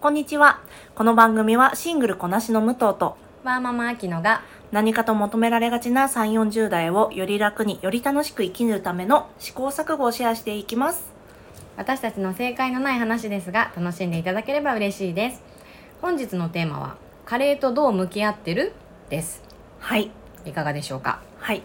こんにちは。この番組はシングルこなしの武藤とワーママアキノが何かと求められがちな3、40代をより楽により楽しく生きるための試行錯誤をシェアしていきます。私たちの正解のない話ですが楽しんでいただければ嬉しいです本日のテーマはカレーとどう向き合ってる？ですはい。いかがでしょうか？はい。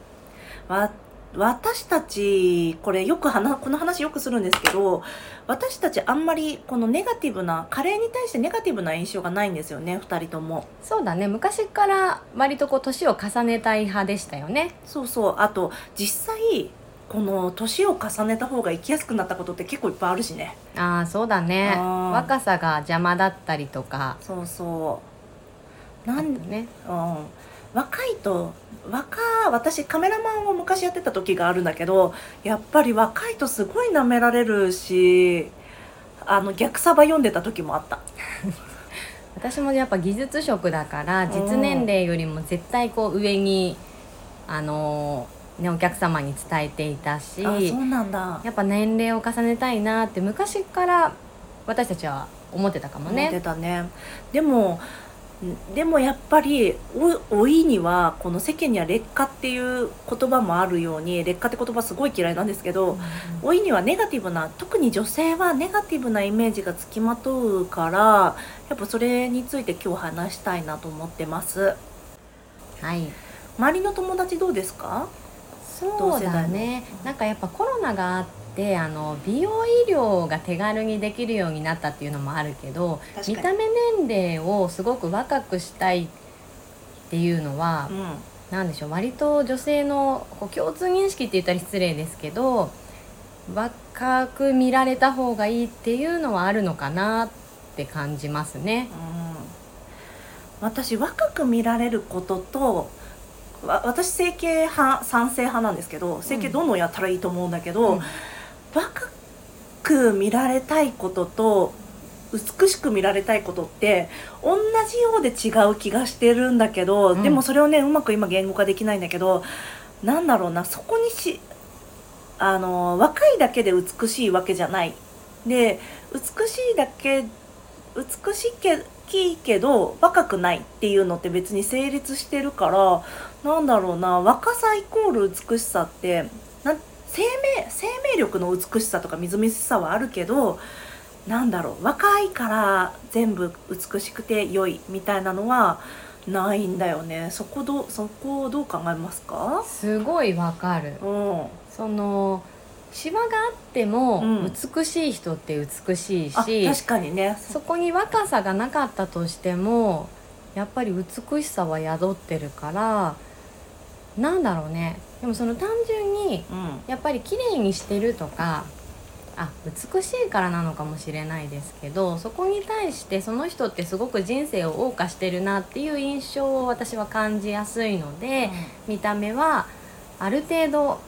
わ、私たち、これよく話、この話よくするんですけど、私たちあんまりこのネガティブな、カレーに対してネガティブな印象がないんですよね、二人とも。そうだね昔から割とこう年を重ねたい派でしたよねそうそう。あと、実際、この年を重ねた方が生きやすくなったことって結構いっぱいあるしね。ああそうだね若さが邪魔だったりとかそうそう。なん、ねうん、若いと若私カメラマンを昔やってた時があるんだけどやっぱり若いとすごい舐められるしあの逆サバ読んでた時もあった。私もやっぱ技術職だから実年齢よりも絶対こう上にあのーねお客様に伝えていたしあそうなんだ。やっぱ年齢を重ねたいなって昔から私たちは思ってたかも思ってね。たね。でもでもやっぱりお老いにはこの世間には劣化っていう言葉もあるように劣化って言葉すごい嫌いなんですけど、老いにはネガティブな特に女性はネガティブなイメージがつきまとうからやっぱそれについて今日話したいなと思ってます。はい。周りの友達どうですか？そうだね。なんかやっぱコロナがあってあの美容医療が手軽にできるようになったっていうのもあるけど見た目年齢をすごく若くしたいっていうのは、うん。なんでしょう割と女性のこう共通認識って言ったら失礼ですけど若く見られた方がいいっていうのはあるのかなって感じますね。うん。私若く見られることとわ私整形派賛成派なんですけど整形どんどんやったらいいと思うんだけど、うん若く見られたいことと美しく見られたいことって同じようで違う気がしてるんだけど、うん。でもそれをねうまく今言語化できないんだけどなんだろうなそこにしあの若いだけで美しいわけじゃない。で美しいだけ美しいけいいけど若くないっていうのって別に成立してるからなんだろうな若さイコール美しさってなん生命生命力の美しさとかみずみずしさはあるけどなんだろう若いから全部美しくて良いみたいなのはないんだよね。そこどうそこをどう考えますか？すごいわかる。うん。そのシワがあってもうん。美しい人って美しいあし、確かにね。そこに若さがなかったとしてもやっぱり美しさは宿ってるからなんだろうね。でもその単純にうん。やっぱり綺麗にしてるとかあ美しいからなのかもしれないですけどそこに対してその人ってすごく人生を謳歌してるなっていう印象を私は感じやすいので、見た目はある程度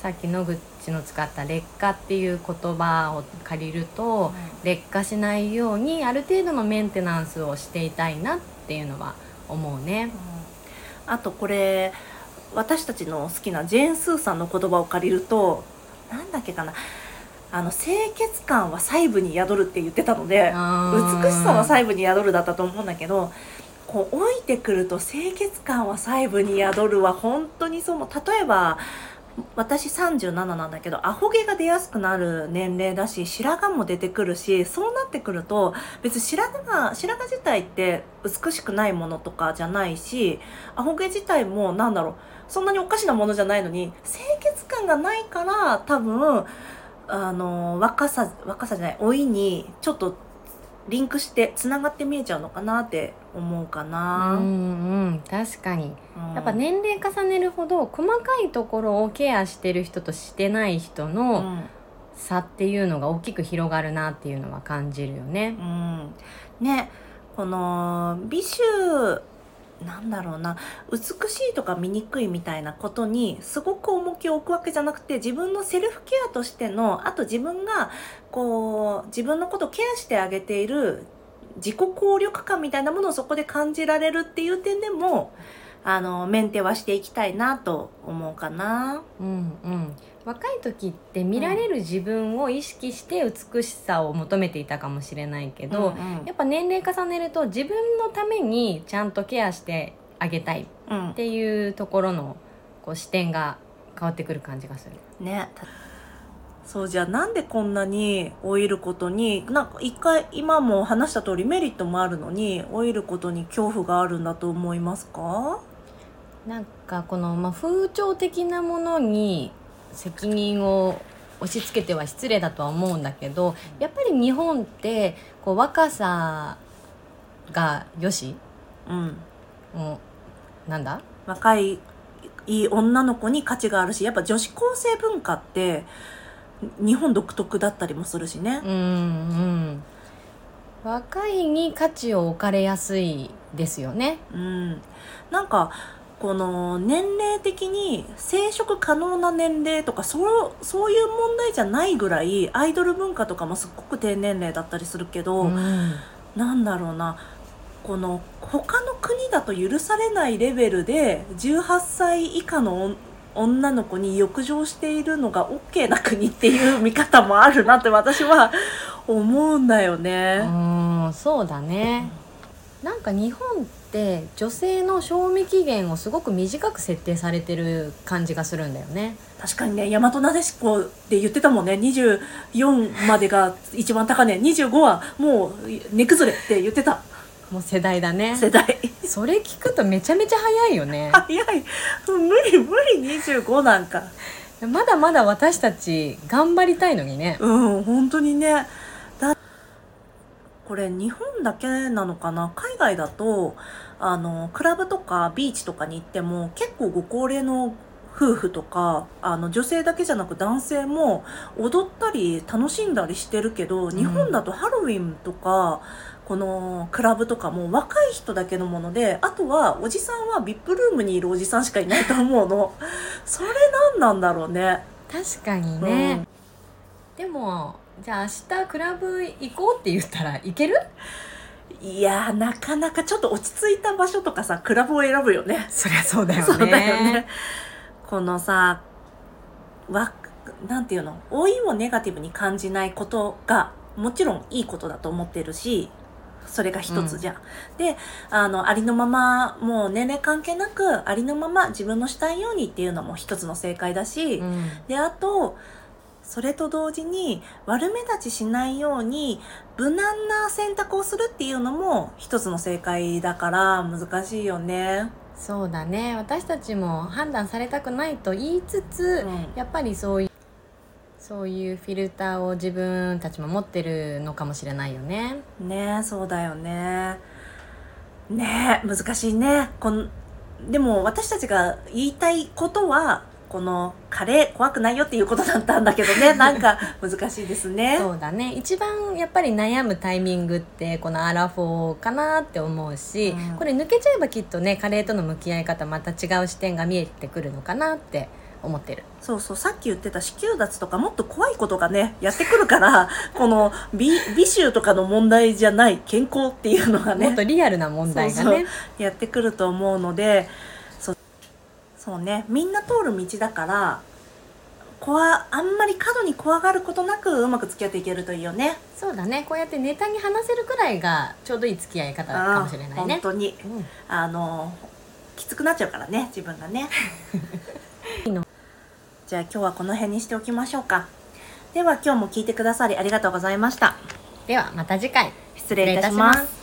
さっき野口の使った劣化っていう言葉を借りると、劣化しないようにある程度のメンテナンスをしていたいなっていうのは思うね。あとこれ私たちの好きなジェーン・スーさんの言葉を借りるとなんだっけかな。あの清潔感は細部に宿るって言ってたので美しさは細部に宿るだったと思うんだけどこう老いてくると清潔感は細部に宿るは本当にその例えば私37なんだけどアホ毛が出やすくなる年齢だし白髪も出てくるしそうなってくると別に白髪が白髪自体って美しくないものとかじゃないしアホ毛自体もなんだろうそんなにおかしなものじゃないのに清潔感がないから多分あの若さ若さじゃない老いにちょっとリンクしてつながって見えちゃうのかなって思うかうんな。うん。確かに。うん。やっぱ年齢重ねるほど細かいところをケアしてる人としてない人うのん。差っていうのが大きく広がるなっていうのは感じるよね。うん、ねこの美醜なんだろうな美しいとか醜いみたいなことにすごく重きを置くわけじゃなくて自分のセルフケアとしてのあと自分がこう自分のことをケアしてあげている自己効力感みたいなものをそこで感じられるっていう点でもあのメンテはしていきたいなと思うかな。うんうん、若い時って見られる自分を意識して美しさを求めていたかもしれないけど、うんうん。やっぱ年齢重ねると自分のためにちゃんとケアしてあげたいっうん。ていうところのこう視点が変わってくる感じがする。ね。たそうじゃあなんでこんなに老いることになんか一回今も話した通りメリットもあるのに老いることに恐怖があるんだと思いますか？なんかこの、まあ、風潮的なものに責任を押し付けては失礼だとは思うんだけどやっぱり日本ってこう若さがよし？うん。もうなんだ？若いいい女の子に価値があるしやっぱ女子高生文化って日本独特だったりもするしね。うんうん。若いに価値を置かれやすいですよね。うん、なんかこの年齢的に生殖可能な年齢とかそうそういう問題じゃないぐらいアイドル文化とかもすっごく低年齢だったりするけど、うん。なんだろうな。この他の国だと許されないレベルで18歳以下の女の子に浴場しているのが OK な国っていう見方もあるなって私は思うんだよね。うんそうだね。なんか日本って女性の賞味期限をすごく短く設定されてる感じがするんだよね。確かにね大和なでしこって言ってたもんね。24までが一番高値25はもう値崩れって言ってた。もう世代だね。世代。それ聞くとめちゃめちゃ早いよね。早い。無理無理25なんか。まだまだ私たち頑張りたいのにね。うん本当にね。だこれ日本だけなのかな？海外だとあのクラブとかビーチとかに行っても結構ご高齢の夫婦とかあの女性だけじゃなく男性も踊ったり楽しんだりしてるけど、日本だとハロウィンとかこのクラブとかも若い人だけのものであとはおじさんは VIP ルームにいるおじさんしかいないと思うの。それ何なんだろうね。確かにね、でもじゃあ明日クラブ行こうって言ったら行ける？いやーなかなかちょっと落ち着いた場所とかさクラブを選ぶよね。そりゃそうだよねそうだよね。このさわなんていうの？老いをネガティブに感じないことがもちろんいいことだと思ってるしそれが一つじゃん。であのありのままもう年齢関係なくありのまま自分のしたいようにっていうのも一つの正解だし、うんであとそれと同時に悪目立ちしないように無難な選択をするっていうのも一つの正解だから難しいよね。そうだね私たちも判断されたくないと言いつつ、うんやっぱりそういうそういうフィルターを自分たちも持ってるのかもしれないよねねえそうだよね。ねえ難しいねこんでも私たちが言いたいことはこのカレー怖くないよっていうことだったんだけどね。なんか難しいですね。そうだね。一番やっぱり悩むタイミングってこのアラフォーかなって思うし、うん。これ抜けちゃえばきっとねカレーとの向き合い方また違う視点が見えてくるのかなって思ってる。そうそう。さっき言ってた子宮脱とかもっと怖いことがねやってくるから この美美臭とかの問題じゃない健康っていうのがね。もっとリアルな問題がね。やってくると思うのでそうね。みんな通る道だから怖あんまり過度に怖がることなくうまく付き合っていけるといいよね。そうだね。こうやってネタに話せるくらいがちょうどいい付き合い方かもしれないね。本当に。うん。あのきつくなっちゃうからね自分がね。じゃあ今日はこの辺にしておきましょうか。では今日も聞いてくださりありがとうございました。ではまた次回。失礼いたします